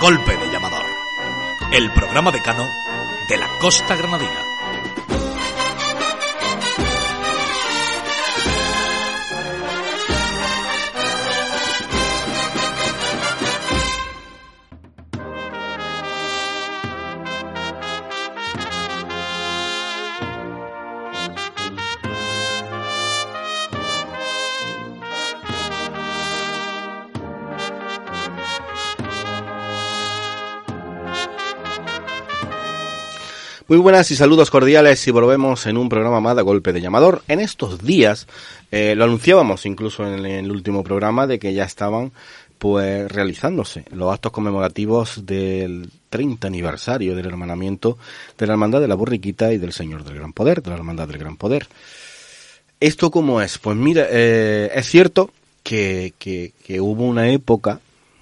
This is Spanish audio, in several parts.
Golpe de llamador. El programa decano de la Costa Granadina. Muy buenas y saludos cordiales y volvemos en un programa más de Golpe de Llamador. En estos días, eh, lo anunciábamos incluso en el, último programa de que ya estaban pues realizándose los actos conmemorativos del 30 aniversario del hermanamiento de la Hermandad de la Borriquita y del Señor del Gran Poder, de la Hermandad del Gran Poder. ¿Esto cómo es? Pues mira, eh, es cierto que, que, hubo una época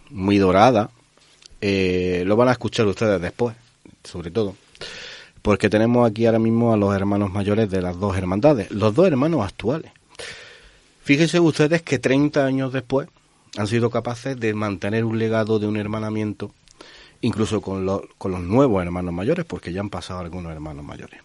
muy dorada, eh, lo van a escuchar ustedes después, sobre todo, porque tenemos aquí ahora mismo a los hermanos mayores de las dos hermandades, los dos hermanos actuales. Fíjense ustedes que 30 años después han sido capaces de mantener un legado de un hermanamiento, incluso con, con los nuevos hermanos mayores, porque ya han pasado algunos hermanos mayores.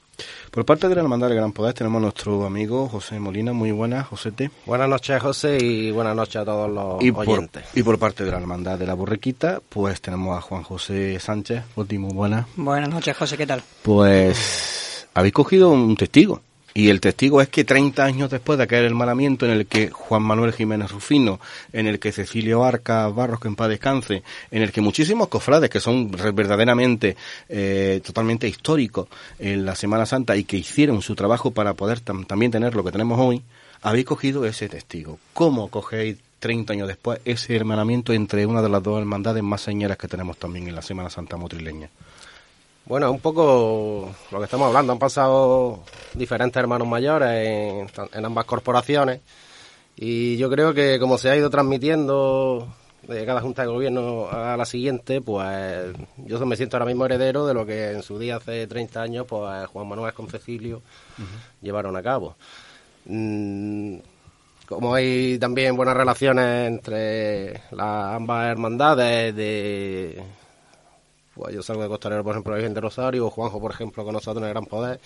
Por parte de la Hermandad del Gran Poder tenemos a nuestro amigo José Molina. Muy buenas, José T. Buenas noches, José, y buenas noches a todos los y oyentes. Por, y por parte de la Hermandad de la Borrequita, pues tenemos a Juan José Sánchez. Muy buenas. Buenas noches, José, ¿qué tal? Pues habéis cogido un testigo. Y el testigo es que 30 años después de aquel hermanamiento en el que Juan Manuel Jiménez Rufino, en el que Cecilio Arca Barros, que en paz descanse, en el que muchísimos cofrades que son verdaderamente eh, totalmente históricos en la Semana Santa y que hicieron su trabajo para poder también tener lo que tenemos hoy, habéis cogido ese testigo. ¿Cómo cogéis 30 años después ese hermanamiento entre una de las dos hermandades más señeras que tenemos también en la Semana Santa motrileña? Bueno, un poco lo que estamos hablando. Han pasado diferentes hermanos mayores en, ambas corporaciones y yo creo que como se ha ido transmitiendo de cada junta de gobierno a la siguiente, pues yo me siento ahora mismo heredero de lo que en su día hace 30 años pues Juan Manuel con Cecilio llevaron a cabo. Mm, como hay también buenas relaciones entre las ambas hermandades de pues yo salgo de Costalero, por ejemplo, la Virgen de Rosario, o Juanjo, por ejemplo, con nosotros en el Gran Poder,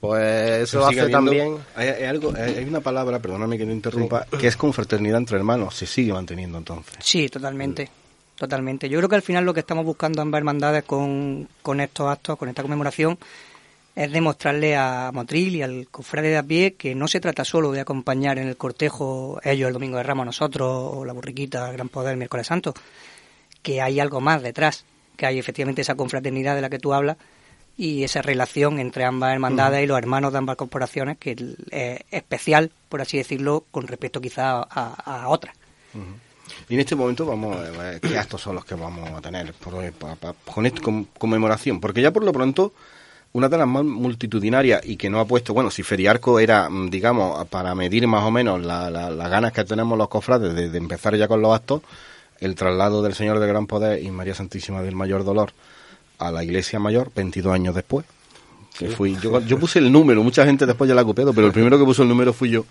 pues eso hace también... Hay, algo, hay una palabra, perdóname que te interrumpa, que es confraternidad entre hermanos, se sigue manteniendo entonces. Sí, totalmente. Totalmente. Yo creo que al final lo que estamos buscando ambas hermandades con, con estos actos, con esta conmemoración, es demostrarle a Motril y al cofrade de a pie que no se trata solo de acompañar en el cortejo ellos el domingo de Ramos, nosotros, o la burriquita, el Gran Poder, el miércoles santo, que hay algo más detrás, que hay efectivamente esa confraternidad de la que tú hablas y esa relación entre ambas hermandades y los hermanos de ambas corporaciones que es especial, por así decirlo, con respecto quizá a, otras. Y en este momento vamos a ver qué actos son los que vamos a tener con esta conmemoración, porque ya por lo pronto una de las más multitudinarias y que no ha puesto, bueno, si Feriarco era, mm, digamos, para medir más o menos las ganas que tenemos los cofrades de empezar ya con los actos, el traslado del Señor del Gran Poder y María Santísima del Mayor Dolor a la Iglesia Mayor 22 años después. Que fui, yo, yo puse el número, mucha gente después ya la copiado, pero el primero que puso el número fui yo,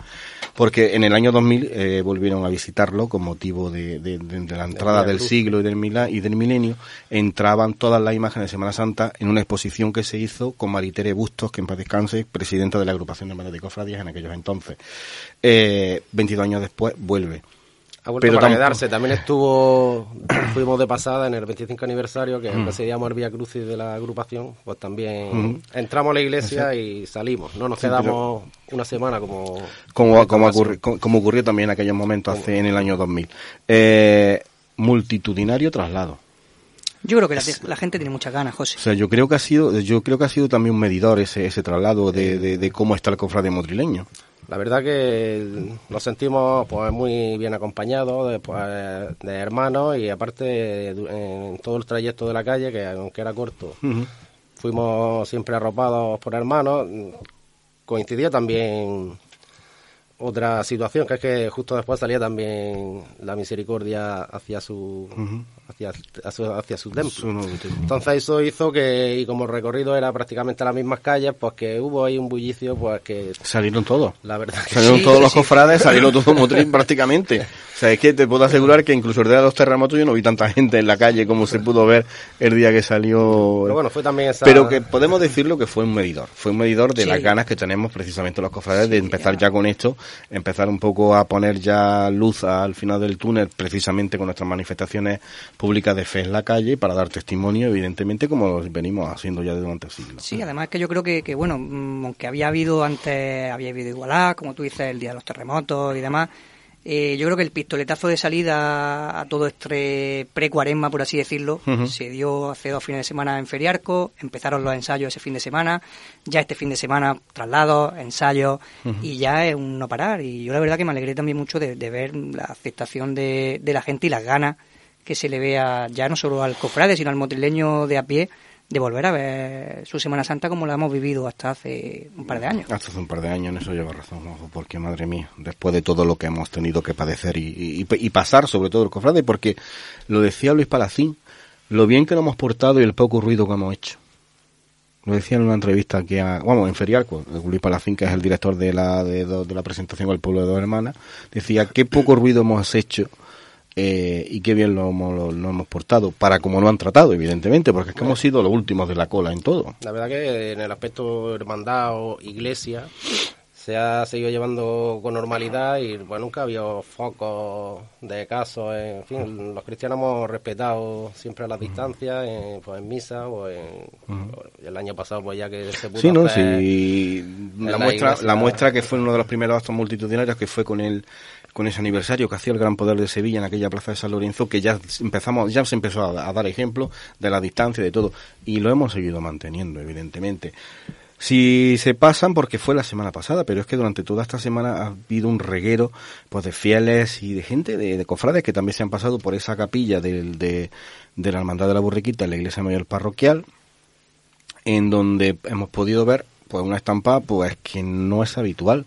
porque en el año 2000 eh, volvieron a visitarlo con motivo de, de, la entrada del siglo y del, y del milenio. Entraban todas las imágenes de Semana Santa en una exposición que se hizo con Maritere Bustos, que en paz descanse, presidenta de la agrupación de hermanos de cofradías en aquellos entonces. Eh, 22 años después vuelve ha vuelto pero para quedarse. También estuvo, fuimos de pasada en el 25 aniversario, que mm. presidíamos el Vía Crucis de la agrupación, pues también entramos a la iglesia y salimos. No nos quedamos una semana como... Como, como, como, ocurrió también en aquellos momentos, hace, en el año 2000. Eh, multitudinario traslado. Yo creo que la, gente tiene muchas ganas, José. O sea, yo creo que ha sido, yo creo que ha sido también un medidor ese, ese traslado de, de, de cómo está el cofrade modrileño. La verdad que nos sentimos pues muy bien acompañados de, pues, de hermanos y aparte en todo el trayecto de la calle, que aunque era corto, fuimos siempre arropados por hermanos. Coincidía también otra situación, que es que justo después salía también la misericordia hacia su, hacia, hacia, su templo. Entonces eso hizo que, y como el recorrido era prácticamente las mismas calles, pues que hubo ahí un bullicio, pues que... Salieron todos. La verdad Salieron todos los cofrades, salieron todos motriz prácticamente. O sea, es que te puedo asegurar que incluso el día de los terremotos yo no vi tanta gente en la calle como se pudo ver el día que salió. Pero bueno, fue también esa... Pero que podemos decirlo que fue un medidor. Fue un medidor de las ganas que tenemos precisamente los cofrades de empezar ya con esto, empezar un poco a poner ya luz al final del túnel, precisamente con nuestras manifestaciones públicas de fe en la calle, para dar testimonio, evidentemente, como venimos haciendo ya durante siglos. Sí, además que yo creo que, que, bueno, mm, aunque había habido antes, había habido igualdad, como tú dices, el día de los terremotos y demás, eh, yo creo que el pistoletazo de salida a todo este pre-cuaresma, por así decirlo, se dio hace dos fines de semana en Feriarco, empezaron los ensayos ese fin de semana, ya este fin de semana traslados, ensayos, y ya es un no parar. Y yo la verdad que me alegré también mucho de, ver la aceptación de, de la gente y las ganas que se le vea ya no solo al cofrade, sino al motrileño de a pie, de volver a ver su Semana Santa como la hemos vivido hasta hace un par de años. Hasta hace un par de años, en eso lleva razón, porque madre mía, después de todo lo que hemos tenido que padecer y, pasar, sobre todo el cofrade, porque lo decía Luis Palacín, lo bien que lo hemos portado y el poco ruido que hemos hecho. Lo decía en una entrevista que, a, vamos, en Ferialco, Luis Palacín, que es el director de la, de, de la presentación al pueblo de dos hermanas, decía qué poco ruido hemos hecho eh, y qué bien lo, lo, hemos portado, para como no han tratado, evidentemente, porque es que hemos sido los últimos de la cola en todo. La verdad que en el aspecto hermandad o iglesia se ha seguido llevando con normalidad y bueno, nunca ha habido focos de casos, en fin, los cristianos hemos respetado siempre las distancias, en, pues en misa o en, el año pasado pues ya que se pudo Sí, no, sí, la, muestra, la muestra que fue uno de los primeros actos multitudinarios que fue con el con ese aniversario que hacía el Gran Poder de Sevilla en aquella plaza de San Lorenzo, que ya empezamos, ya se empezó a, dar ejemplo de la distancia y de todo, y lo hemos seguido manteniendo, evidentemente. Si se pasan, porque fue la semana pasada, pero es que durante toda esta semana ha habido un reguero pues de fieles y de gente, de, cofrades, que también se han pasado por esa capilla del, de, de la Hermandad de la Burriquita en la Iglesia Mayor Parroquial, en donde hemos podido ver pues una estampa pues que no es habitual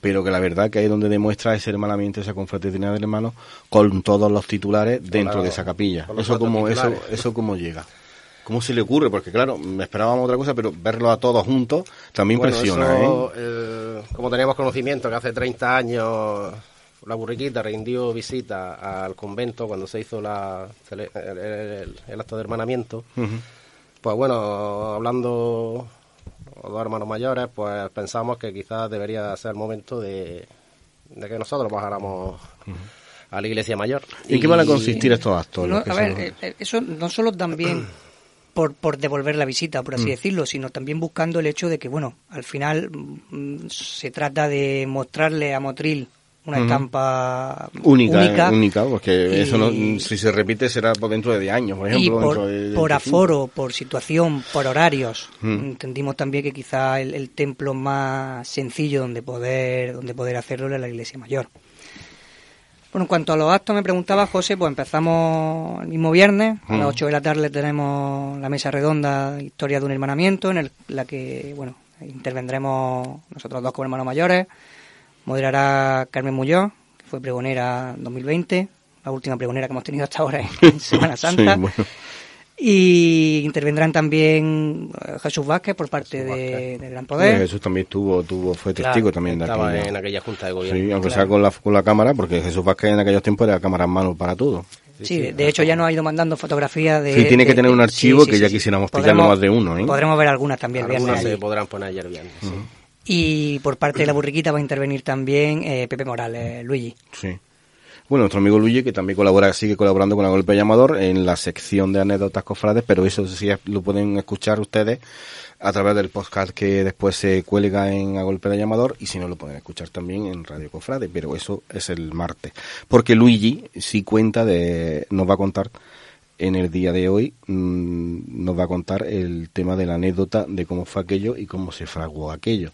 pero que la verdad que ahí es donde demuestra ese hermanamiento, esa confraternidad de hermanos con todos los titulares dentro de esa capilla. Eso como, eso, eso como llega. ¿Cómo se le ocurre? Porque claro, me esperábamos otra cosa, pero verlo a todos juntos también impresiona. ¿eh? como teníamos conocimiento que hace 30 años la burriquita rindió visita al convento cuando se hizo la, el, acto de hermanamiento, pues bueno, hablando dos hermanos mayores, pues pensamos que quizás debería ser el momento de, que nosotros bajáramos a la iglesia mayor. ¿Y, qué van a consistir estos actos? a ver, eh, eh, eso no solo también por, por devolver la visita, por así mm. decirlo, sino también buscando el hecho de que, bueno, al final mm, se trata de mostrarle a Motril una estampa única, única, porque eso no, si se repite será por dentro de 10 años, por ejemplo. por, aforo, por situación, por horarios. Entendimos también que quizá el, templo más sencillo donde poder, donde poder hacerlo era la iglesia mayor. Bueno, en cuanto a los actos, me preguntaba José, pues empezamos el mismo viernes, a las 8 de la tarde tenemos la mesa redonda Historia de un hermanamiento, en la que, bueno, intervendremos nosotros dos como hermanos mayores, Moderará Carmen Muñoz, que fue pregonera 2020, la última pregonera que hemos tenido hasta ahora en Semana Santa. Y intervendrán también eh, Jesús Vázquez por parte de, Gran Poder. Jesús también tuvo, tuvo fue testigo también de estaba en aquella junta de gobierno. Sí, aunque sea con la, con la cámara, porque Jesús Vázquez en aquellos tiempos era cámara en mano para todo. Sí, de, hecho ya nos ha ido mandando fotografías de... Sí, tiene que tener un archivo que ya quisiéramos pillarlo más de uno. ¿eh? Podremos ver algunas también. Algunas se podrán poner ayer bien. Y por parte de la burriquita va a intervenir también eh, Pepe Morales, Luigi. Sí. Bueno, nuestro amigo Luigi, que también colabora, sigue colaborando con la Golpe Llamador en la sección de anécdotas cofrades, pero eso sí lo pueden escuchar ustedes a través del podcast que después se cuelga en A Golpe de Llamador y si no lo pueden escuchar también en Radio Cofrade, pero eso es el martes. Porque Luigi sí cuenta de, nos va a contar en el día de hoy, mm, nos va a contar el tema de la anécdota de cómo fue aquello y cómo se fraguó aquello.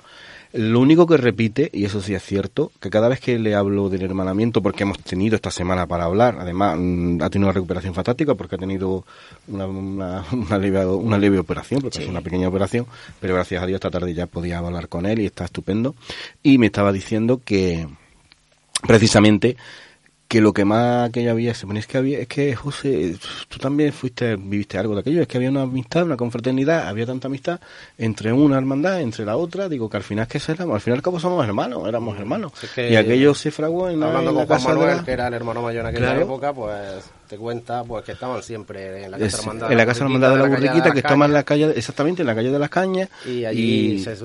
Lo único que repite, y eso sí es cierto, que cada vez que le hablo del hermanamiento, porque hemos tenido esta semana para hablar, además mm, ha tenido una recuperación fantástica porque ha tenido una, una, una, leve, una leve operación, porque es una pequeña operación, pero gracias a Dios esta tarde ya podía hablar con él y está estupendo. Y me estaba diciendo que precisamente que lo que más que había, se es que había, es que José, tú también fuiste, viviste algo de aquello, es que había una amistad, una confraternidad, había tanta amistad entre una hermandad, entre la otra, digo que al final que éramos, al final como somos hermanos, éramos hermanos. y aquello se fraguó en la, hablando en la con casa Juan Manuel, de que era el hermano mayor en aquella época, pues te cuenta pues que estaban siempre en la casa es- hermandad. en la casa hermandad de la calle burriquita, que toma en la calle, exactamente en la calle de las cañas. Y allí y- se,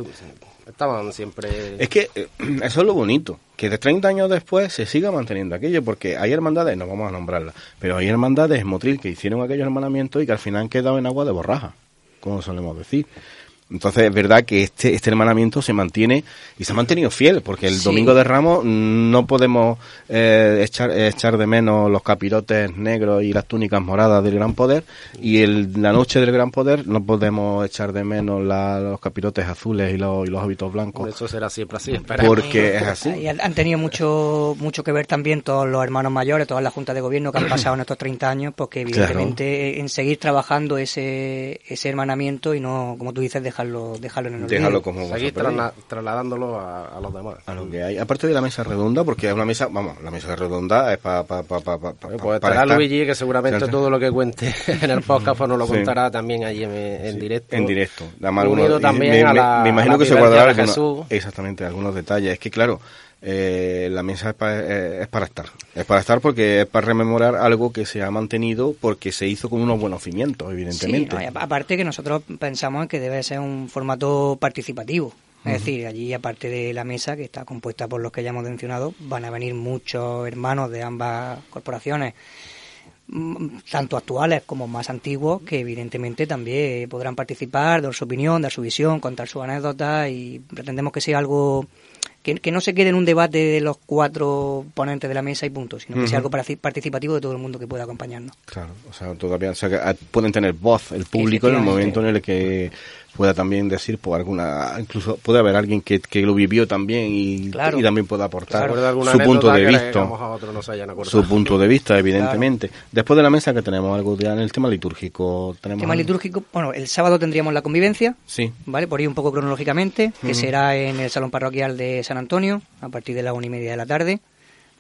estaban siempre... Es que eh, eso es lo bonito, que de 30 años después se siga manteniendo aquello, porque hay hermandades, no vamos a nombrarlas, pero hay hermandades Motril que hicieron aquellos hermanamientos y que al final han quedado en agua de borraja, como solemos decir. Entonces es verdad que este, este hermanamiento se mantiene y se ha mantenido fiel, porque el Sí. domingo de Ramos no podemos eh, echar, echar de menos los capirotes negros y las túnicas moradas del Gran Poder, y el, la noche del Gran Poder no podemos echar de menos la- los capirotes azules y los, y los hábitos blancos. Eso será siempre así, esperemos. Porque es Y así. han han tenido mucho mucho que ver también todos los hermanos mayores, todas las juntas de gobierno que han pasado en estos 30 años, porque evidentemente en seguir trabajando ese, ese hermanamiento y no, como tú dices, dejarlo, dejarlo en el olvido. Déjalo como Seguir trasla- trasladándolo a, a los demás. a lo que hay. Aparte de la mesa redonda, porque es una mesa, vamos, la mesa redonda es para pa, pa, pa, pa- pa- Pues para estará estar Luigi, que seguramente Cierto. todo lo que cuente en el podcast pues nos lo Sí. contará también allí en, en directo. en directo. Además, Unido algunos- también me, a la- me imagino a la que se guardará algunos- exactamente algunos detalles. Es que claro, eh, la mesa es, pa- eh, es para estar, es para estar porque es para rememorar algo que se ha mantenido porque se hizo con unos buenos cimientos, evidentemente. Sí, no, aparte que nosotros pensamos que debe ser un formato participativo. Es decir, allí aparte de la mesa, que está compuesta por los que ya hemos mencionado, van a venir muchos hermanos de ambas corporaciones, mm, tanto actuales como más antiguos, que evidentemente también podrán participar, dar su opinión, dar su visión, contar sus anécdotas y pretendemos que sea algo que, que no se quede en un debate de los cuatro ponentes de la mesa y punto, sino que sea algo participativo de todo el mundo que pueda acompañarnos. Claro, o sea, todavía o sea, que, ah, pueden tener voz el público en el momento en el que pueda también decir por alguna, incluso puede haber alguien que, que lo vivió también y, Claro. y también pueda ¿Se aportar de su punto de vista. digamos, a otros no se hayan acordado? su punto de vista, evidentemente. Después de la mesa que tenemos algo ya en el tema litúrgico. Tenemos Tema algo? litúrgico, bueno, el sábado tendríamos la convivencia, Sí. ¿vale? Por ahí un poco cronológicamente, que será en el Salón Parroquial de San Antonio, a partir de las una y media de la tarde.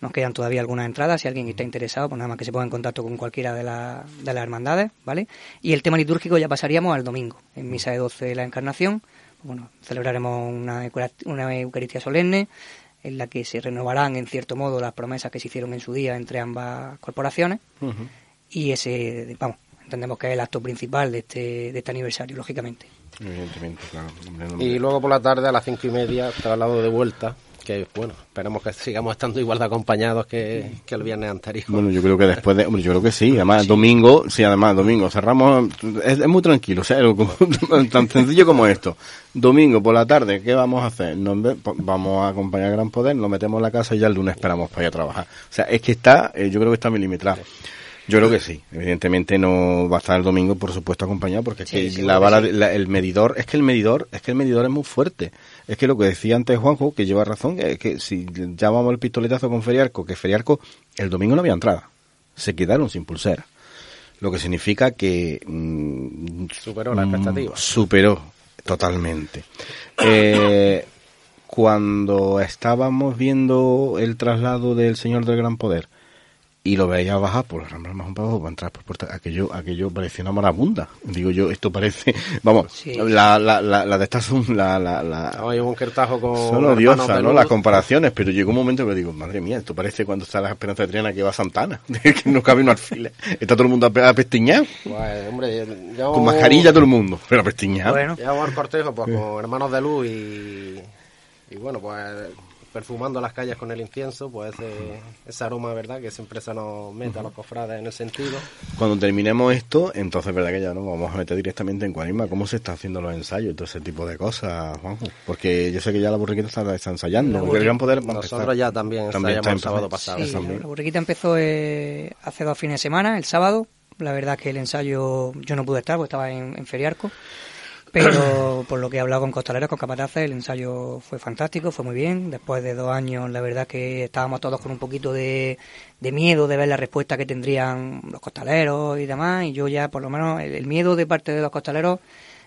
Nos quedan todavía algunas entradas, si alguien está interesado, pues nada más que se ponga en contacto con cualquiera de, la- de las hermandades, ¿vale? Y el tema litúrgico ya pasaríamos al domingo, en misa de 12 de la Encarnación. Bueno, celebraremos una, una Eucaristía solemne, en la que se renovarán, en cierto modo, las promesas que se hicieron en su día entre ambas corporaciones y ese, vamos, entendemos que es el acto principal de este, de este aniversario, lógicamente. Evidentemente, claro. Hombre, no- Y luego por la tarde a las cinco y media traslado de vuelta, que bueno, esperemos que sigamos estando igual de acompañados que, que el viernes anterior. Bueno, yo creo que después de, hombre, yo creo que sí, además domingo, sí, además domingo, cerramos, es, es muy tranquilo, o sea, como- tan sencillo como esto. Domingo por la tarde, ¿qué vamos a hacer? Nos vamos a acompañar a Gran Poder, nos metemos en la casa y ya el lunes esperamos para ir a trabajar. O sea, es que está, eh, yo creo que está milimetrado. Yo creo que sí, evidentemente no va a estar el domingo, por supuesto, acompañado, porque es que la vara, sí. la- el medidor, es que el medidor, es que el medidor es muy fuerte. Es que lo que decía antes Juanjo, que lleva razón, que, que si llamamos el pistoletazo con Feriarco, que Feriarco el domingo no había entrada, se quedaron sin pulsera. Lo que significa que mm, Superó la mm, expectativa. Superó totalmente. Eh, cuando estábamos viendo el traslado del Señor del Gran Poder y lo veía bajar por las ramblas más un poco para entrar por puerta, aquello, aquello parecía una marabunda. Digo yo, esto parece, vamos, Sí. la, la, la, la de estas son la, la, la, Hay un Kertajo con son odiosas, ¿no? Las comparaciones, pero llegó un momento que digo, madre mía, esto parece cuando está la Esperanza de Triana que va a Santana, que no cabe un alfiler. Está todo el mundo ape- apestiñado, Pues, hombre, llevamos- con mascarilla todo el mundo, pero apestiñado. Bueno, Llevamos el cortejo pues, con hermanos de luz y, y bueno, pues perfumando las calles con el incienso, pues ese, ese aroma, ¿verdad? Que siempre se nos mete a los cofrades en el sentido. Cuando terminemos esto, entonces verdad que ya nos vamos a meter directamente en Cuaresma, cómo se está haciendo los ensayos y todo ese tipo de cosas, Juanjo. Porque yo sé que ya la borriquita está, está ensayando, porque el gran poder va a Nosotros empezar. ya también También ensayamos el está sábado pasado. sí, la burriquita empezó eh, hace dos fines de semana, el sábado. La verdad es que el ensayo yo no pude estar porque estaba en, en Feriarco. Pero por lo que he hablado con costaleros, con capataces, el ensayo fue fantástico, fue muy bien. Después de dos años, la verdad que estábamos todos con un poquito de, miedo de ver la respuesta que tendrían los costaleros y demás. Y yo ya, por lo menos, el, miedo de parte de los costaleros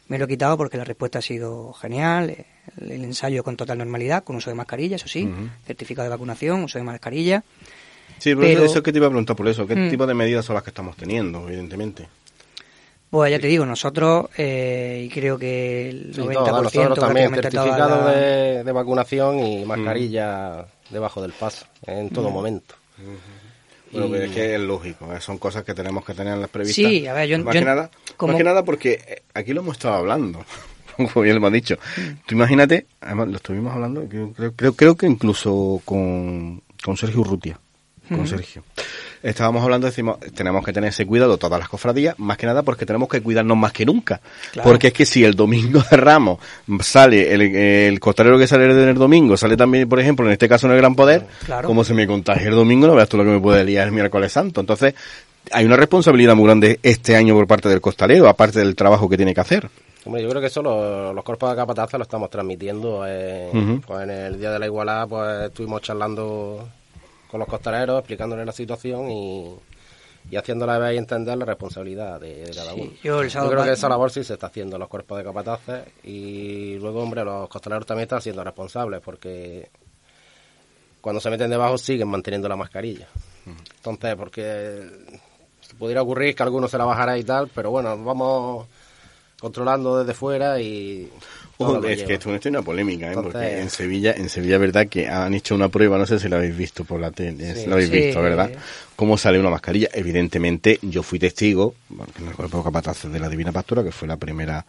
me lo he quitado porque la respuesta ha sido genial. El, ensayo con total normalidad, con uso de mascarilla, eso sí, certificado de vacunación, uso de mascarilla. Sí, pero, eso es que te iba a preguntar por eso. ¿Qué mm. tipo de medidas son las que estamos teniendo, evidentemente? Pues ya te digo, nosotros, eh, y creo que el 90% nosotros también, certificado de, vacunación y mascarilla debajo del paso, en todo momento. Bueno, es que es lógico, eh, son cosas que tenemos que tener en las previstas. Sí, a ver, yo... Más, que, nada, más que nada porque eh, aquí lo hemos estado hablando, como bien lo hemos dicho. Tú imagínate, además lo estuvimos hablando, creo, creo, creo que incluso con, con Sergio Urrutia, con Sergio estábamos hablando, decimos, tenemos que tener ese cuidado todas las cofradías, más que nada porque tenemos que cuidarnos más que nunca. Porque es que si el domingo de Ramos sale, el, el costalero que sale el domingo, sale también, por ejemplo, en este caso en el Gran Poder, como se me contagia el domingo, no veas tú lo que me puede liar el miércoles santo. Entonces, hay una responsabilidad muy grande este año por parte del costalero, aparte del trabajo que tiene que hacer. Hombre, yo creo que eso los cuerpos de capataza lo estamos transmitiendo. Eh, pues en el Día de la Igualdad pues estuvimos charlando con los costaleros, explicándoles la situación y, y haciéndole ver y entender la responsabilidad de, cada uno. Yo, creo que esa labor sí se está haciendo en los cuerpos de capataces y luego, hombre, los costaleros también están siendo responsables porque cuando se meten debajo siguen manteniendo la mascarilla. Entonces, porque pudiera ocurrir que alguno se la bajara y tal, pero bueno, vamos controlando desde fuera y es que esto es una polémica, ¿eh? porque en Sevilla, en Sevilla, verdad que han hecho una prueba, no sé si lo habéis visto por la tele, lo habéis visto, ¿verdad? Cómo sale una mascarilla. Evidentemente, yo fui testigo, en el cuerpo capataz de la Divina Pastora, que fue la primera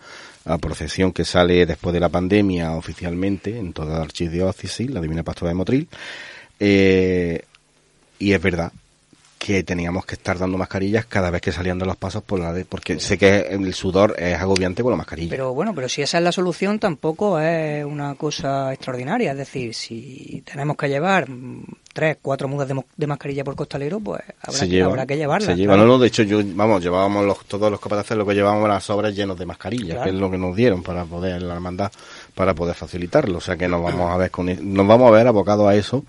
procesión que sale después de la pandemia oficialmente en toda la archidiócesis, la Divina Pastora de Motril. Eh, y es verdad, que teníamos que estar dando mascarillas cada vez que salían de los pasos por la de, porque sé que el sudor es agobiante con la mascarilla. Pero bueno, pero si esa es la solución tampoco es una cosa extraordinaria, es decir, si tenemos que llevar tres, cuatro mudas de, mascarilla por costalero, pues habrá, que, habrá que llevarla. Se lleva, no, no, de hecho yo, vamos, llevábamos los, todos los capataces lo que llevábamos las sobres llenos de mascarillas, que es lo que nos dieron para poder la hermandad para poder facilitarlo. O sea que nos vamos a ver con, e, nos vamos a ver abocados a eso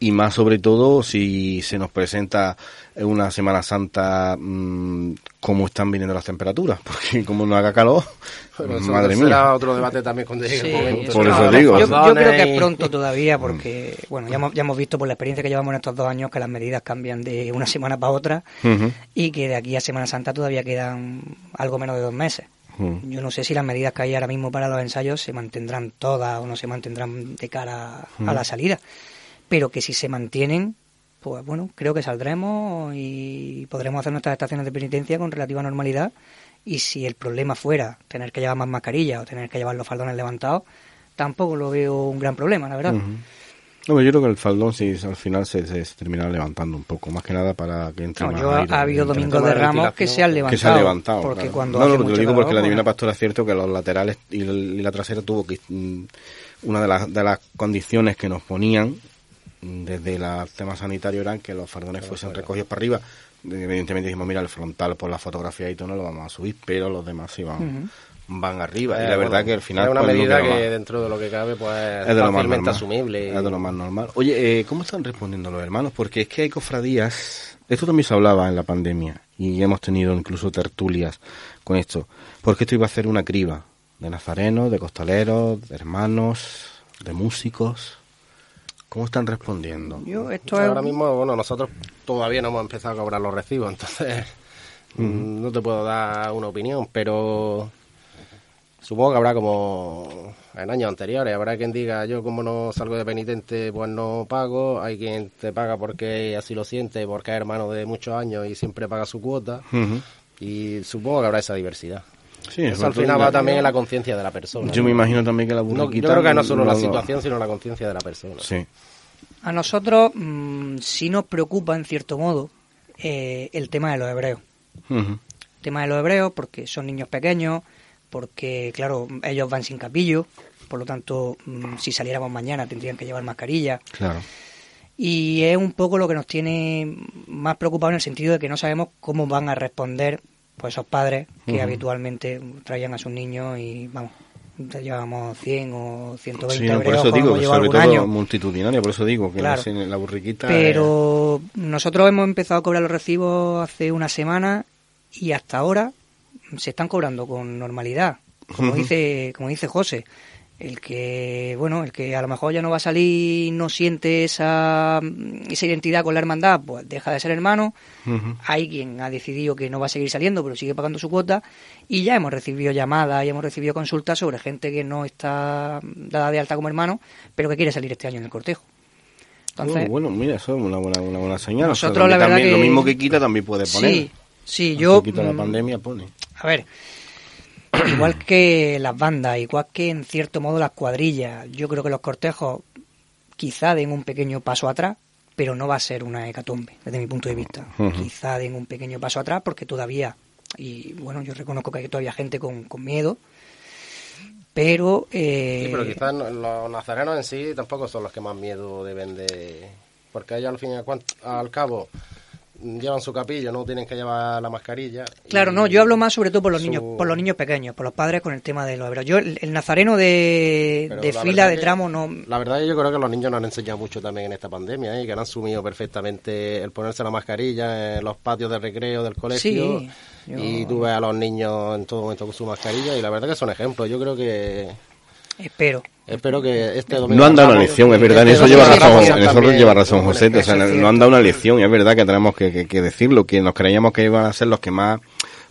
y más sobre todo si se nos presenta una Semana Santa mmm, cómo están viniendo las temperaturas, porque como no haga calor, madre mía. Será otro debate también cuando llegue el momento. Por eso digo. Yo, yo, creo que es pronto todavía porque, bueno, ya hemos, ya hemos visto por la experiencia que llevamos en estos dos años que las medidas cambian de una semana para otra y que de aquí a Semana Santa todavía quedan algo menos de dos meses. Yo no sé si las medidas que hay ahora mismo para los ensayos se mantendrán todas o no se mantendrán de cara a la salida, pero que si se mantienen, pues bueno, creo que saldremos y podremos hacer nuestras estaciones de penitencia con relativa normalidad. Y si el problema fuera tener que llevar más mascarilla o tener que llevar los faldones levantados, tampoco lo veo un gran problema, la verdad. No, yo creo que el faldón sí al final se, se, termina levantando un poco, más que nada para que entre no, más yo ha habido domingos de ramos que se han levantado. Que se han levantado. Porque cuando no, no, lo digo porque la Divina Pastora es cierto que los laterales y, la trasera tuvo que. Mm, una de las, de las condiciones que nos ponían desde el tema sanitario eran que los fardones fuesen recogidos para arriba. Evidentemente dijimos, mira, el frontal por la fotografía y todo no lo vamos a subir, pero los demás iban van arriba. y la eh, verdad que al final... Es una pues, medida que, dentro de lo que cabe pues es de lo más asumible. Es de lo más normal. Oye, eh, ¿cómo están respondiendo los hermanos? Porque es que hay cofradías... Esto también se hablaba en la pandemia y hemos tenido incluso tertulias con esto. Porque esto iba a ser una criba de nazarenos, de costaleros, de hermanos, de músicos. ¿Cómo están respondiendo? Yo, esto Ahora mismo, bueno, nosotros todavía no hemos empezado a cobrar los recibos, entonces no te puedo dar una opinión, pero Supongo que habrá como en años anteriores, habrá quien diga yo como no salgo de penitente pues no pago, hay quien te paga porque así lo siente, porque es hermano de muchos años y siempre paga su cuota y supongo que habrá esa diversidad. Sí, Eso al final va también en la conciencia de la persona. Yo me imagino también que la no, Yo creo que no solo la situación, sino la conciencia de la persona. Sí. A nosotros mmm, sí nos preocupa, en cierto modo, eh, el tema de los hebreos. El tema de los hebreos, porque son niños pequeños, porque, claro, ellos van sin capillo, por lo tanto, mm, si saliéramos mañana tendrían que llevar mascarilla. Claro. Y es un poco lo que nos tiene más preocupado en el sentido de que no sabemos cómo van a responder pues esos padres que habitualmente traían a sus niños y vamos, llevamos 100 o 120 Sí, no, por eso digo, que sobre todo año. multitudinaria, por eso digo que Claro. la, la burriquita... Pero nosotros hemos empezado a cobrar los recibos hace una semana y hasta ahora se están cobrando con normalidad. Como dice, como dice José, el que, bueno, el que a lo mejor ya no va a salir, no siente esa, esa identidad con la hermandad, pues deja de ser hermano. Hay quien ha decidido que no va a seguir saliendo, pero sigue pagando su cuota. Y ya hemos recibido llamadas y hemos recibido consultas sobre gente que no está dada de alta como hermano, pero que quiere salir este año en el cortejo. Entonces, Oh, bueno, mira, eso es una buena, una buena señal. O sea, Nosotros, la verdad también, que- Lo mismo que quita también puede poner. Sí, sí, yo... quita la mm, pandemia pone. A ver, igual que las bandas, igual que en cierto modo las cuadrillas, yo creo que los cortejos quizá den un pequeño paso atrás, pero no va a ser una hecatombe, desde mi punto de vista. Quizá den un pequeño paso atrás porque todavía, y bueno, yo reconozco que hay todavía gente con, con miedo, pero... Eh, Sí, pero quizás no- los nazarenos en sí tampoco son los que más miedo deben de... Porque ellos al fin y al, cabo llevan su capillo, no tienen que llevar la mascarilla. Claro, no, yo hablo más sobre todo por los su- niños, por los niños pequeños, por los padres con el tema de los hebreos. Yo el, el nazareno de, Pero de la fila de que- tramo no, La verdad que yo creo que los niños nos han enseñado mucho también en esta pandemia ¿eh? y que han asumido perfectamente el ponerse la mascarilla en los patios de recreo del colegio. Sí, yo- Y tú ves a los niños en todo momento con su mascarilla y la verdad que son ejemplos. Yo creo que... espero. Espero que este domingo... No han dado una lección, es verdad, en este eso lleva razón, en eso lleva razón José, o sea, no han dado una lección y es verdad que tenemos que, que- que decirlo, que nos creíamos que iban a ser los que más,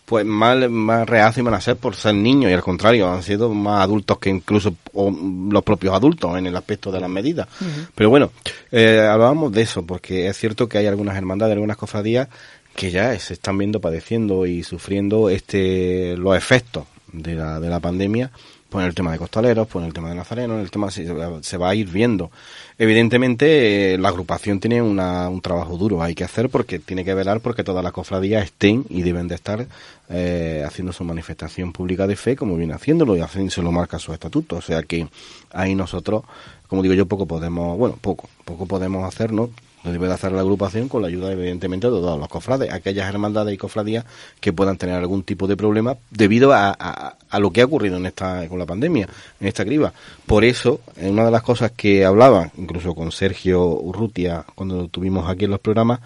pues más, más reacios iban a ser por ser niños y al contrario, han sido más adultos que incluso o, los propios adultos en el aspecto de las medidas. Pero bueno, eh, hablábamos de eso, porque es cierto que hay algunas hermandades, algunas cofradías que ya se están viendo padeciendo y sufriendo este los efectos de la, de la pandemia pues en el tema de costaleros, pues en el tema de Nazareno, en el tema se, va a ir viendo. Evidentemente, eh, la agrupación tiene una- un trabajo duro, hay que hacer porque tiene que velar porque todas las cofradías estén y deben de estar eh, haciendo su manifestación pública de fe como viene haciéndolo y así se lo marca su estatuto. O sea que ahí nosotros, como digo yo, poco podemos, bueno, poco, poco podemos hacer, ¿no? Lo debe de hacer la agrupación con la ayuda, evidentemente, de todos los cofrades, aquellas hermandades y cofradías que puedan tener algún tipo de problema debido a, a- lo que ha ocurrido en esta, con la pandemia, en esta criba. Por eso, en una de las cosas que hablaba, incluso con Sergio Urrutia, cuando lo tuvimos aquí en los programas,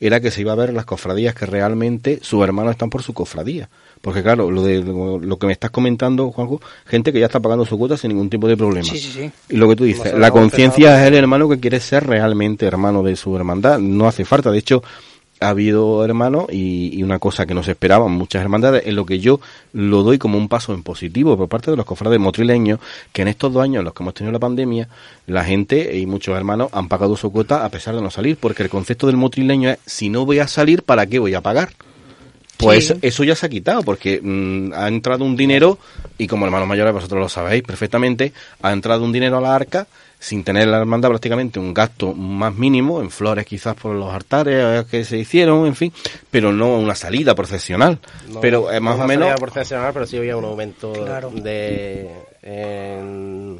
era que se iba a ver las cofradías que realmente sus hermanos están por su cofradía. Porque claro, lo de lo, lo que me estás comentando, Juanjo, gente que ya está pagando su cuota sin ningún tipo de problema. Sí, sí, sí. Y lo que tú dices, la conciencia es el hermano que quiere ser realmente hermano de su hermandad. No hace falta. De hecho, ha habido hermanos y, y una cosa que no se esperaban muchas hermandades, en lo que yo lo doy como un paso en positivo por parte de los cofrades motrileños, que en estos dos años en los que hemos tenido la pandemia, la gente y muchos hermanos han pagado su cuota a pesar de no salir, porque el concepto del motrileño es, si no voy a salir, ¿para qué voy a pagar? Pues Sí. eso ya se ha quitado, porque mm, ha entrado un dinero, y como hermanos mayores vosotros lo sabéis perfectamente, ha entrado un dinero a la arca sin tener la hermandad prácticamente un gasto más mínimo, en flores quizás por los altares que se hicieron, en fin, pero no una salida procesional. No, pero eh, más no o menos... salida procesional, pero sí había un aumento Claro. de... en-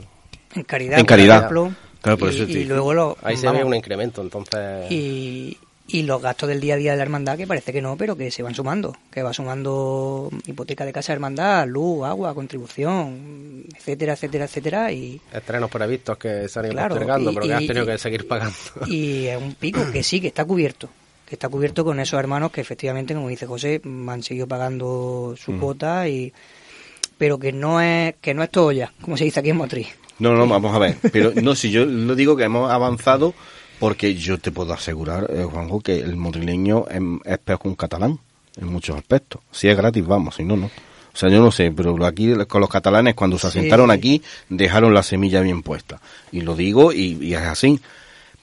En caridad. En por caridad. ejemplo, Claro, por y, eso y luego lo, ahí se ve un incremento, entonces... y, y los gastos del día a día de la hermandad que parece que no, pero que se van sumando, que va sumando hipoteca de casa de hermandad, luz, agua, contribución, etcétera, etcétera, etcétera, y, Estrenos previstos que se han ido Claro, postergando, y- pero que has tenido y- que seguir pagando. y es un pico que sí, que está cubierto, que está cubierto con esos hermanos que efectivamente, como dice José, han seguido pagando su Mm. cuota y pero que no es que no es todo ya, como se dice aquí en Motriz. No, no, vamos a ver. Pero no, si yo lo digo que hemos avanzado, porque yo te puedo asegurar, eh, Juanjo, que el madrileño es, es peor que un catalán en muchos aspectos. Si es gratis, vamos, si no, no. O sea, yo no sé, pero aquí con los catalanes, cuando se Sí. asentaron aquí, dejaron la semilla bien puesta. Y lo digo, y, y es así.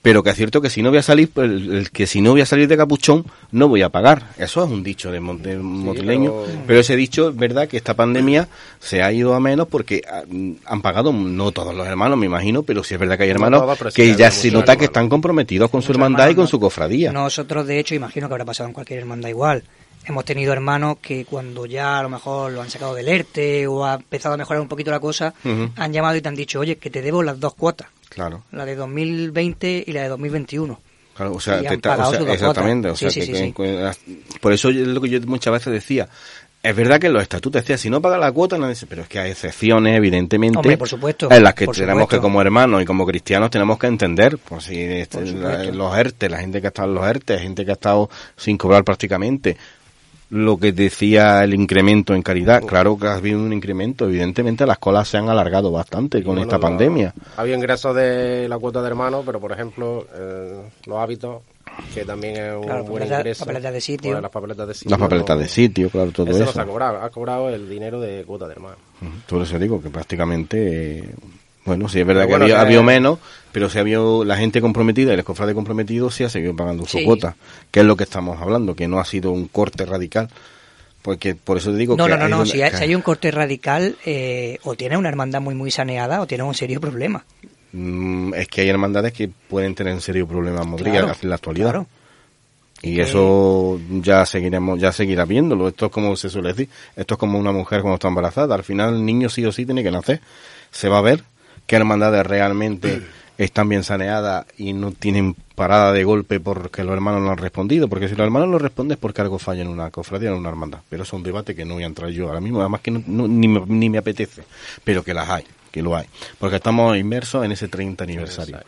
Pero que es cierto que si no voy a salir, pues, el, el que si no voy a salir de capuchón, no voy a pagar. Eso es un dicho de, mon- del motrileño. pero- Pero ese dicho es verdad que esta pandemia se ha ido a menos porque ah, han pagado, no todos los hermanos, me imagino, pero sí es verdad que hay No hermanos que hay ya se nota que están comprometidos con su hermandad y con ¿no? su cofradía. Nosotros, de hecho, imagino que habrá pasado en cualquier hermandad igual. Hemos tenido hermanos que cuando ya a lo mejor lo han sacado del ERTE o ha empezado a mejorar un poquito la cosa, han llamado y te han dicho, oye, que te debo las dos cuotas, Claro. la de 2020 y la de 2021. Claro, o sea, Y te han ta- o sea, exactamente. cuotas. O sea, Sí, que- sí, que- sí, sí. que- por eso es lo que yo muchas veces decía. Es verdad que en los estatutos decía, si no paga la cuota, no dice, pero es que hay excepciones, evidentemente, Hombre, por supuesto, en las que tenemos supuesto. que, como hermanos y como cristianos, tenemos que entender, pues si este, la- los ERTE, la gente que ha estado en los ERTE, gente que ha estado sin cobrar prácticamente, lo que decía el incremento en caridad, claro que ha habido un incremento, evidentemente las colas se han alargado bastante con Bueno, esta pandemia. Ha habido ingresos de la cuota de hermano, pero por ejemplo, eh, los hábitos, que también es un Claro, buen papeleta- ingreso. papeletas de sitio. Pues las papeletas de sitio. Las papeletas no- de sitio, claro, todo eso. se ha cobrado, ha cobrado el dinero de cuota de hermano. Ujú. Por eso digo que prácticamente, eh, bueno, sí es verdad Pero que bueno, había, que- habido menos, pero si había la gente comprometida y el cofrade comprometido sí ha seguido pagando su cuota, que es lo que estamos hablando, que no ha sido un corte radical, porque por eso digo No, que no, no, no. Si hay, que- si hay un corte radical, eh, o tiene una hermandad muy, muy saneada o tiene un serio problema. Mm, es que hay hermandades que pueden tener un serio problema Claro, en la actualidad. claro. Y Que- eso ya seguiremos, ya seguirá viéndolo. Esto es como se suele decir, esto es como una mujer cuando está embarazada. Al final el niño sí o sí tiene que nacer. Se va a ver qué hermandades realmente están bien saneadas y no tienen parada de golpe porque los hermanos no han respondido. Porque si los hermanos no responden es porque algo falla en una cofradía o en una hermandad. Pero eso es un debate que no voy a entrar yo ahora mismo, además que no- no- ni, me, ni me apetece. Pero que las hay, que lo hay. Porque estamos inmersos en ese 30 aniversario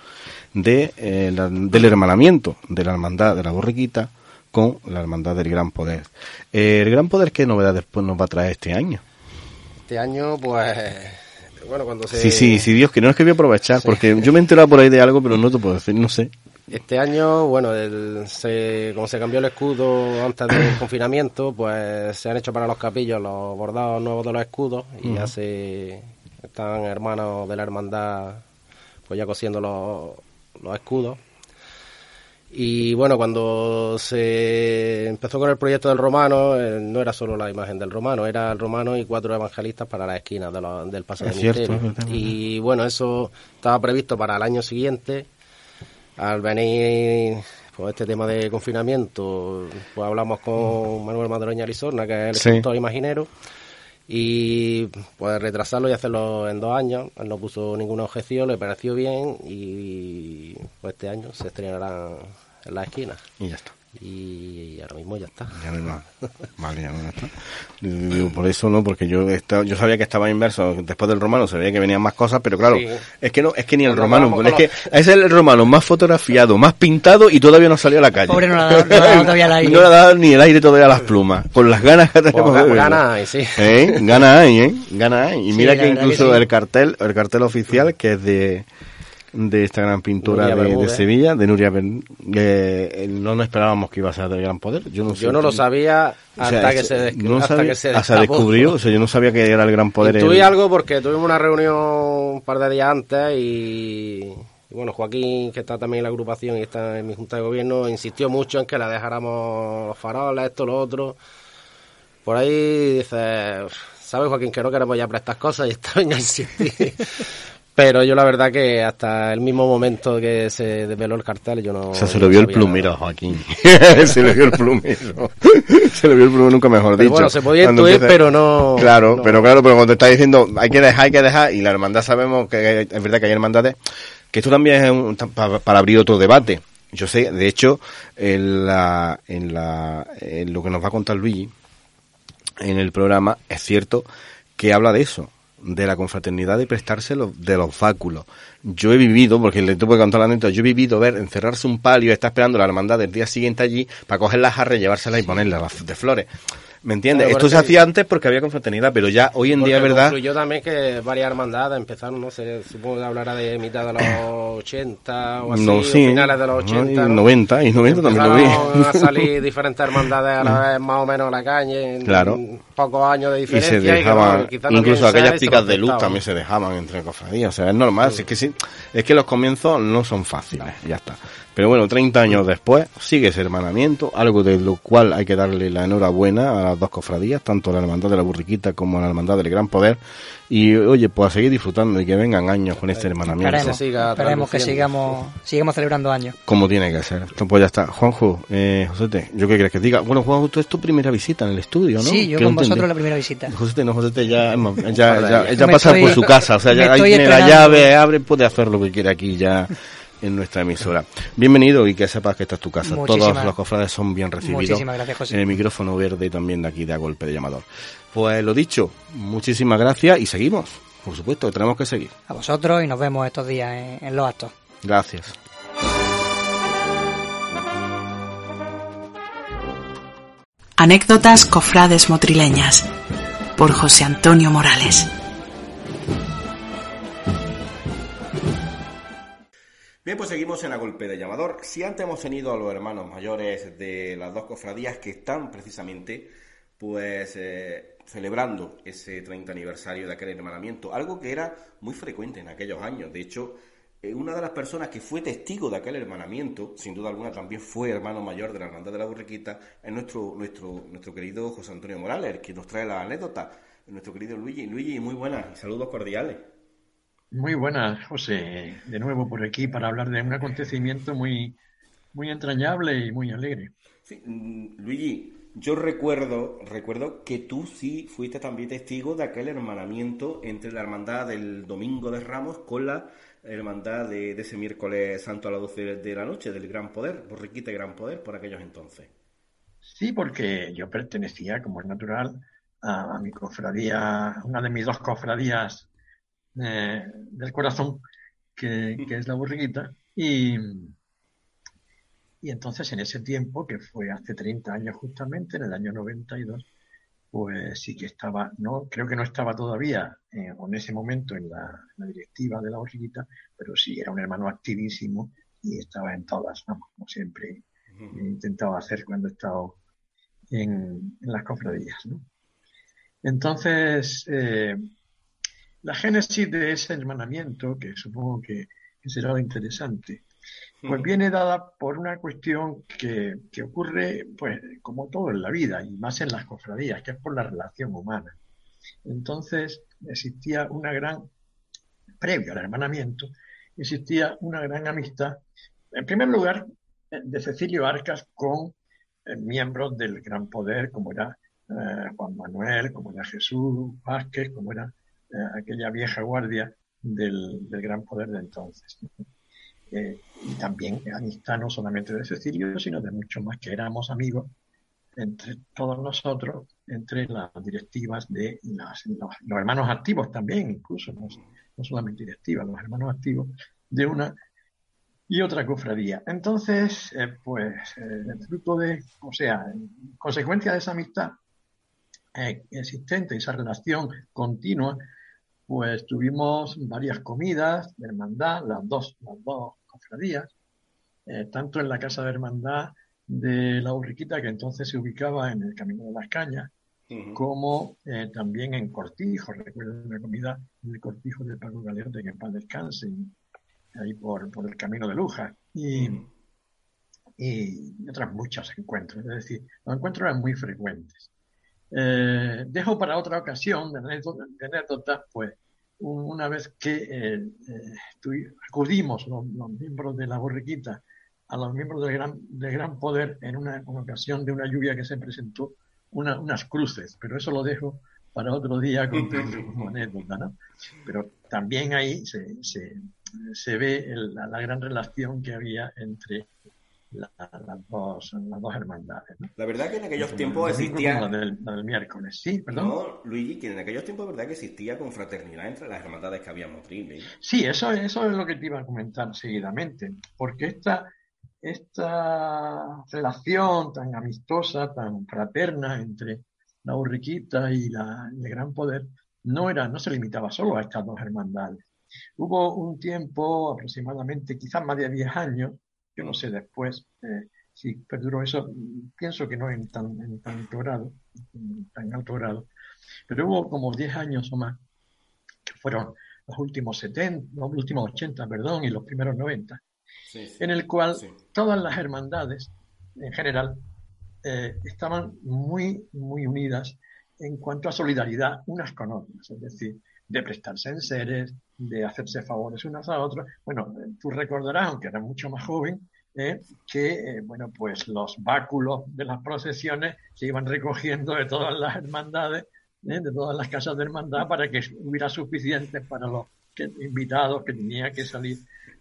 de, eh, la- del hermanamiento de la hermandad de la borriquita con la hermandad del gran poder. Eh, el gran poder, ¿qué novedades pues, nos va a traer este año? Este año, pues, bueno, cuando se... Sí, sí, sí, Dios, que no es que voy a aprovechar, porque yo me he enterado por ahí de algo, pero no te puedo decir, no sé. Este año, bueno, el- se, como se cambió el escudo antes del confinamiento, pues se han hecho para los capillos los bordados nuevos de los escudos y ya se están hermanos de la hermandad pues ya cosiendo los, los escudos. Y bueno, cuando se empezó con el proyecto del romano, eh, no era solo la imagen del romano, era el romano y cuatro evangelistas para las esquinas de los- del paso Es de cierto, misterio. Y bueno, eso estaba previsto para el año siguiente. Al venir pues, este tema de confinamiento, pues hablamos con Manuel Madroña Lizorna, que es el Sí. escultor imaginero, y pues retrasarlo y hacerlo en dos años. Él no puso ninguna objeción, le pareció bien y pues este año se estrenará en la esquina. Y ya está. Y ahora mismo ya está. Ya no hay más. Vale, ya no está. Digo, Por eso no, porque yo estaba, yo sabía que estaba inverso. Después del romano se veía que venían más cosas, pero claro, Sí. es que no, es que ni el romano, es que es el romano más fotografiado, más pintado y todavía no salió a la calle. Pobre, no le ha dado- no le ha dado todavía el aire. No le ha dado ni el aire todavía a las plumas. Con las ganas que tenemos Pues, gana hay, sí. ¿Eh? Gana hay, ¿eh? Gana hay. Y mira que incluso que sí. el cartel, el cartel oficial, que es de, de esta gran pintura de. Sevilla, de Nuria Ben, eh, no nos esperábamos que iba a ser del gran poder. Yo no, sé. Yo no lo sabía O sea, hasta, que se, des- no hasta sabía- que se hasta destapó. descubrió, o sea, yo no sabía que era el gran poder. El- algo porque tuvimos una reunión un par de días antes y, y bueno, Joaquín, que está también en la agrupación y está en mi junta de gobierno, insistió mucho en que la dejáramos los faroles, esto, lo otro. Por ahí dice, ¿sabes Joaquín que no queremos ya para estas cosas? Y está, venga, insistir. Pero yo la verdad que hasta el mismo momento que se desveló el cartel yo no... O sea, se le vio el plumero nada. Joaquín. se le vio el plumero. se le vio el plumero, nunca mejor Pero dicho. bueno, se podía intuir, empieza- pero no- Claro, no. pero claro, pero cuando te está diciendo hay que dejar, hay que dejar, y la hermandad sabemos que es verdad que hay hermandades, que esto también es un- para, para abrir otro debate. Yo sé, de hecho, en, la, en, la, en lo que nos va a contar Luigi, en el programa, es cierto que habla de eso, de la confraternidad de prestarse de los báculos. Yo he vivido, porque le tuve que contar la anécdota, yo he vivido ver encerrarse un palio y estar esperando la hermandad del día siguiente allí para coger jarras, llevárselas y ponerlas las de flores. ¿Me entiendes? Claro, Esto se hacía antes porque había confraternidad, pero ya hoy en día, ¿verdad? Yo también que varias hermandades empezaron, no sé, supongo que hablará de mitad de los 80 o así, No, o sí. finales de los 80. Y ¿no? 90, y 90 también lo vi. A salir diferentes hermandades a la vez más o menos a la calle Claro. en pocos años de Y diferencia. se que no- dejaban, no incluso aquellas y se picas de luz también se dejaban entre cofradías. O sea, es normal. si es, que sí, es que los comienzos no son fáciles, ya está. Pero bueno, 30 años después sigue ese hermanamiento, algo de lo cual hay que darle la enhorabuena a las dos cofradías, tanto la Hermandad de la Burriquita como la Hermandad del Gran Poder. Y oye, pues a seguir disfrutando y que vengan años con este hermanamiento. Esperemos, siga esperemos que sigamos, sigamos celebrando años. Como tiene que ser. Entonces, pues ya está. Juanjo, eh, Josete, ¿yo qué quieres que diga? Bueno, Juanjo, tú es tu primera visita en el estudio, ¿no? Sí, yo con vosotros la primera visita. Josete, no, Josete ya, ya, ya, ya, pasa estoy- por su casa, o sea, ya ahí tiene la llave, abre, puede hacer lo que quiera aquí, ya, en nuestra emisora. Bienvenido y que sepas que esta es tu casa. Muchísimas- Todos los cofrades son bien recibidos. Muchísimas gracias, José. En el micrófono verde también de aquí de A Golpe de Llamador. Pues lo dicho, muchísimas gracias y seguimos. Por supuesto, tenemos que seguir. A vosotros y nos vemos estos días en, en los actos. Gracias. Anécdotas cofrades motrileñas por José Antonio Morales. Bien, pues seguimos en la golpe de llamador. Si antes hemos tenido a los hermanos mayores de las dos cofradías que están precisamente, pues, eh, celebrando ese 30 aniversario de aquel hermanamiento, algo que era muy frecuente en aquellos años. De hecho, eh, una de las personas que fue testigo de aquel hermanamiento, sin duda alguna también fue hermano mayor de la Hermandad de la Burriquita, es nuestro, nuestro, nuestro querido José Antonio Morales, que nos trae la anécdota. Nuestro querido Luigi. Luigi, muy buenas y saludos cordiales. Muy buenas, José, de nuevo por aquí para hablar de un acontecimiento muy, muy entrañable y muy alegre. Sí, mm, Luigi, yo recuerdo, recuerdo que tú sí fuiste también testigo de aquel hermanamiento entre la hermandad del Domingo de Ramos con la hermandad de, de ese miércoles santo a las 12 de la noche, del Gran Poder, Borriquita Gran Poder, por aquellos entonces. Sí, porque yo pertenecía, como es natural, a, a mi cofradía, una de mis dos cofradías eh, del corazón, que, que es la borriguita, y, y entonces en ese tiempo, que fue hace 30 años justamente, en el año 92, pues sí que estaba, no, creo que no estaba todavía eh, en ese momento en la, en la directiva de la borriguita, pero sí era un hermano activísimo y estaba en todas, como siempre he intentado hacer cuando he estado en, en las cofradías, ¿no? Entonces, eh, la génesis de ese hermanamiento, que supongo que, será lo interesante, pues viene dada por una cuestión que, que ocurre, pues, como todo en la vida, y más en las cofradías, que es por la relación humana. Entonces, existía una gran, previo al hermanamiento, existía una gran amistad, en primer lugar, de Cecilio Arcas con eh, miembros del Gran Poder, como era eh, Juan Manuel, como era Jesús Vázquez, como era aquella vieja guardia del, Gran Poder de entonces. Eh, y también amistad no solamente de Cecilio, sino de muchos más que éramos amigos entre todos nosotros, entre las directivas de los, hermanos activos también, incluso, no, solamente directivas, los hermanos activos de una y otra cofradía. Entonces, eh, pues, eh, el fruto de, o sea, en consecuencia de esa amistad eh, existente, esa relación continua, pues tuvimos varias comidas de hermandad, las dos, las dos cofradías, eh, tanto en la casa de hermandad de la Urriquita, que entonces se ubicaba en el Camino de las Cañas, como eh, también en Cortijo. Recuerdo una comida en el Cortijo de Paco Galerte, que en paz descanse, ahí por, por el Camino de Luja. Y, y otras muchos encuentros. Es decir, los encuentros eran muy frecuentes. Eh, dejo para otra ocasión de anécdota, pues un- una vez que eh, eh, acudimos los, los miembros de la borriquita a los miembros del gran, del gran poder en una, una ocasión de una lluvia que se presentó, una- unas cruces, pero eso lo dejo para otro día con como anécdota, ¿no? Pero también ahí se, se, se ve el- la, la gran relación que había entre la- las, dos, las dos hermandades, ¿no? La verdad que en aquellos tiempos existía... La del, la del miércoles, sí, perdón. No, Luigi, que en aquellos tiempos verdad que existía confraternidad entre las hermandades que había en Motril, ¿eh? Sí, eso, eso es lo que te iba a comentar seguidamente, porque esta, esta relación tan amistosa, tan fraterna entre la Urriquita y, la, el Gran Poder no era, no se limitaba solo a estas dos hermandades. Hubo un tiempo, aproximadamente, quizás más de 10 años, yo no sé después eh, si perduró eso, pienso que no en tan, en tan alto grado, en tan alto grado, pero hubo como 10 años o más que fueron los últimos 70, los últimos 80, perdón, y los primeros 90, Sí, sí. en el cual Sí. todas las hermandades, en general, eh, estaban muy, muy unidas en cuanto a solidaridad unas con otras, es decir, de prestarse en seres, de hacerse favores unas a otras. Bueno, tú recordarás, aunque eras mucho más joven, eh, que, eh, bueno, pues los báculos de las procesiones se iban recogiendo de todas las hermandades, eh, de todas las casas de hermandad, para que hubiera suficiente para los invitados que tenía que salir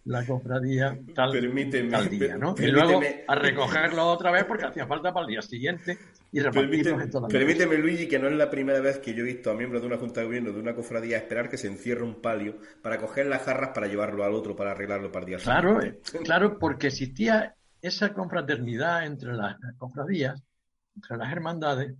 la cofradía tal, Permíteme, tal día, ¿no? y permíteme. luego a recogerlo otra vez porque hacía falta para el día siguiente y repartirlos Permíteme, en todas las permíteme, Luigi, que no es la primera vez que yo he visto a miembros de una junta de gobierno de una cofradía esperar que se encierre un palio para coger las jarras para llevarlo al otro, para arreglarlo para el día Claro, siguiente. eh, claro, porque existía esa confraternidad entre las cofradías, entre las hermandades,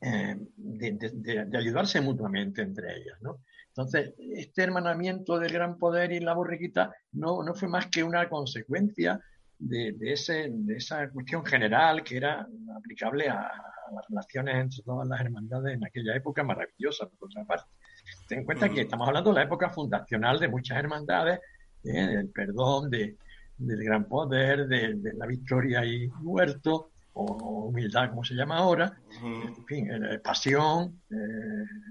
eh, de- de ayudarse mutuamente entre ellas, ¿no? Entonces, este hermanamiento del gran poder y la borriquita no, no fue más que una consecuencia de, de ese, de esa cuestión general que era aplicable a, a las relaciones entre todas las hermandades en aquella época maravillosa, por otra parte. Ten en cuenta que estamos hablando de la época fundacional de muchas hermandades, ¿eh? del perdón, de, del gran poder, de, de la victoria y huerto, o humildad, como se llama ahora, en fin, eh, pasión, eh,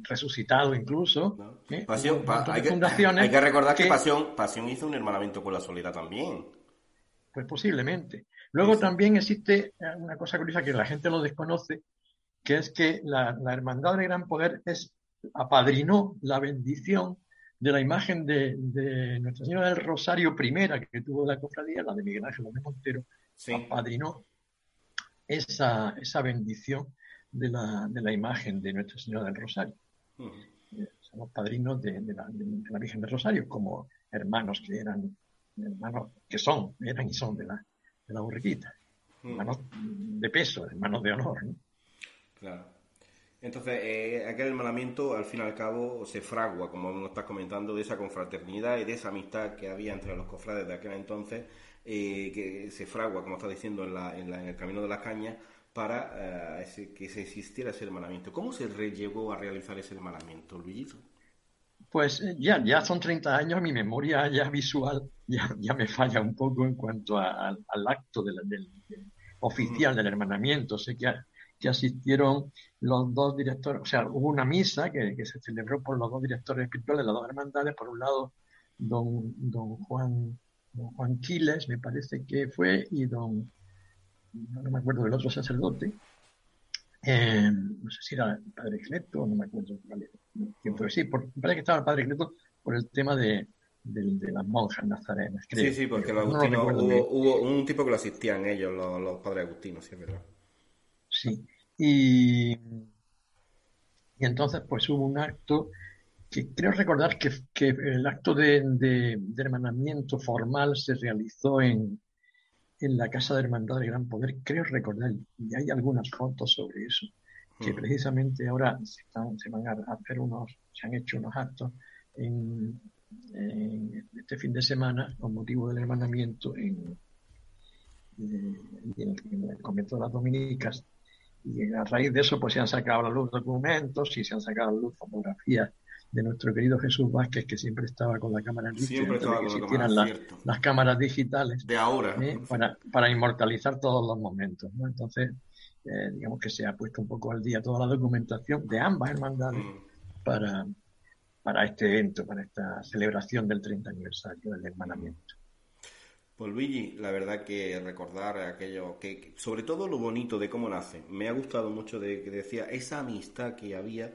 resucitado incluso. ¿eh? Pasión, pa- hay, que, fundaciones hay que recordar que, Pasión, Pasión hizo un hermanamiento con la soledad también. Pues posiblemente. Luego Sí, sí. también existe una cosa curiosa que la gente lo desconoce, que es que la, la Hermandad del Gran Poder es, apadrinó la bendición de la imagen de, de Nuestra Señora del Rosario primera que tuvo la cofradía, la de Miguel Ángel de Montero, Sí. apadrinó esa, esa bendición de la, de la imagen de Nuestra Señora del Rosario. Ujú. Eh, Somos padrinos de, de la, de la Virgen del Rosario, como hermanos que eran, hermanos que son, eran y son de la, de la borriquita. Hermanos de peso, hermanos de honor. ¿no? Claro. Entonces, eh, aquel hermanamiento, al fin y al cabo, se fragua, como nos estás comentando, de esa confraternidad y de esa amistad que había entre los cofrades de aquel entonces, eh, que se fragua, como estás diciendo, en, la, en, la- en el camino de la caña, para eh, ese- que se existiera ese hermanamiento. ¿Cómo se llegó a realizar ese hermanamiento, Luisito? Pues eh, ya, ya son 30 años, mi memoria ya visual ya, ya me falla un poco en cuanto a- al, al acto del, del- del- oficial del hermanamiento. Sé que, a- que asistieron los dos directores, o sea, hubo una misa que, que se celebró por los dos directores espirituales de las dos hermandades. Por un lado, don, don Juan, don Juan Quiles, me parece que fue, y don, no, no me acuerdo del otro sacerdote, eh, no sé si era el padre Cleto, no me acuerdo quién fue. Sí, por, me parece que estaba el padre Cleto por el tema de, de, de las monjas nazarenas. creo. Sí, sí, porque los No lo agustinos, bien. hubo, hubo un tipo que lo asistían ellos, los, los padres agustinos, sí, es verdad. Sí. Y, y entonces, pues hubo un acto que creo recordar que, que el acto de, de- de hermanamiento formal se realizó en, en la Casa de Hermandad del Gran Poder, creo recordar, y hay algunas fotos sobre eso, que Mm. precisamente ahora se, están- se van a hacer unos, se han hecho unos actos en, en este fin de semana con motivo del hermanamiento en, eh, en el, en el convento de las dominicas y a raíz de eso pues se han sacado a la luz documentos y se han sacado a la luz fotografías de nuestro querido Jesús Vázquez que siempre estaba con la cámara en Siempre de estaba que la cámara, las, las cámaras digitales De ahora. ¿eh? para, para inmortalizar todos los momentos ¿no? entonces eh, digamos que se ha puesto un poco al día toda la documentación de ambas hermandades Mm. para, para este evento, para esta celebración del 30 aniversario del hermanamiento. Pues Luigi, la verdad que recordar aquello, que, que- sobre todo lo bonito de cómo nace. Me ha gustado mucho de que decía esa amistad que había.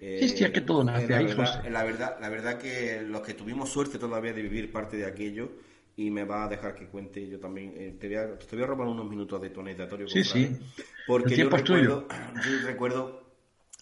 Eh, Sí, sí, es que todo nace la ahí, verdad, José. La verdad, la verdad que los que tuvimos suerte todavía de vivir parte de aquello y me va a dejar que cuente yo también. eh, te, voy a, te voy a robar unos minutos de tu anecdatorio. Sí, sí. Porque El yo recuerdo, yo recuerdo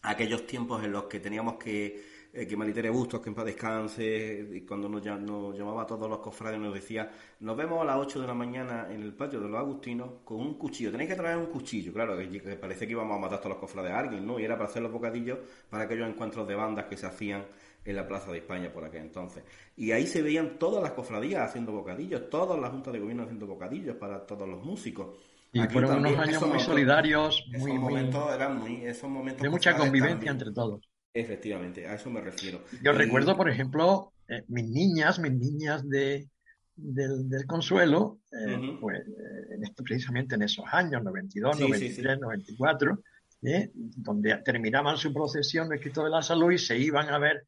aquellos tiempos en los que teníamos que eh, que Malitere Bustos, que en paz descanse, y cuando nos, nos llamaba a todos los cofrades nos decía, nos vemos a las 8 de la mañana en el patio de los Agustinos con un cuchillo, tenéis que traer un cuchillo, claro, que, que parece que íbamos a matar a todos los cofrades a alguien, ¿no? Y era para hacer los bocadillos para aquellos encuentros de bandas que se hacían en la Plaza de España por aquel entonces. Y ahí se veían todas las cofradías haciendo bocadillos, todas las juntas de gobierno haciendo bocadillos para todos los músicos. Y Aquí fueron unos años esos muy momentos- solidarios, esos muy, muy, momentos eran muy, esos momentos de mucha cofrades convivencia también. entre todos. Efectivamente, a eso me refiero. Yo Y- recuerdo, por ejemplo, eh, mis niñas, mis niñas de, del, del Consuelo, eh, pues eh, en precisamente en esos años, 92, Sí, sí, 93, sí. 94, eh, donde terminaban su procesión de Cristo de la Salud y se iban a ver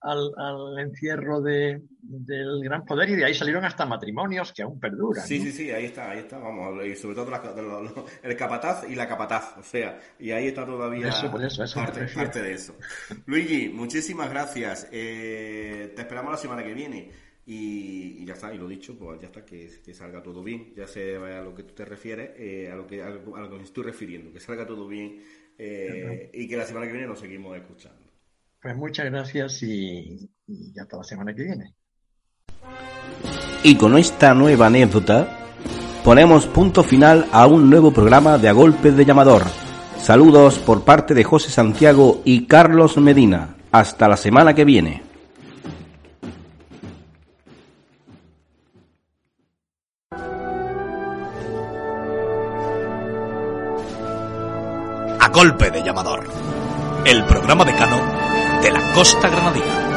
al, al encierro de, del Gran Poder y de ahí salieron hasta matrimonios que aún perduran. Sí, ¿no? sí, sí, ahí está, ahí está, vamos, y sobre todo los- el capataz y la capataz, o sea, y ahí está todavía Eso, por eso, eso me parte, de eso. Luigi, muchísimas gracias, eh, te esperamos la semana que viene Y, ya está, y lo dicho, pues ya está, que, salga todo bien. Ya sé a lo que tú te refieres, eh, a, lo que, a, lo que me estoy refiriendo, que salga todo bien eh, y que la semana que viene nos seguimos escuchando. Pues muchas gracias y, y hasta la semana que viene. Y con esta nueva anécdota ponemos punto final a un nuevo programa de A Golpes de Llamador. Saludos por parte de José Santiago y Carlos Medina. Hasta la semana que viene. golpe de llamador. El programa decano de la Costa Granadina.